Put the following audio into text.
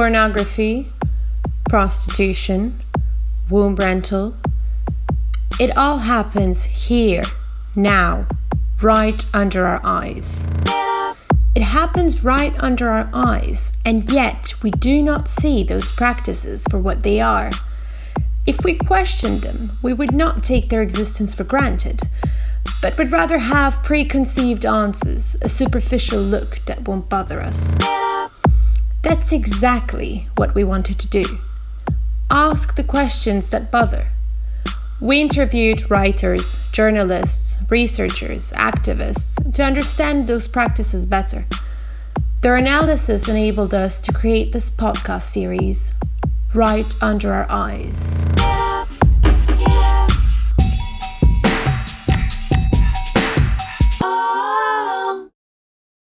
pornography, prostitution, womb rental. It all happens here, now, right under our eyes. It happens right under our eyes, and yet we do not see those practices for what they are. If we questioned them, we would not take their existence for granted, but would rather have preconceived answers, a superficial look that won't bother us. That's exactly what we wanted to do. Ask the questions that bother. We interviewed writers, journalists, researchers, activists to understand those practices better. Their analysis enabled us to create this podcast series, Right Under Our Eyes.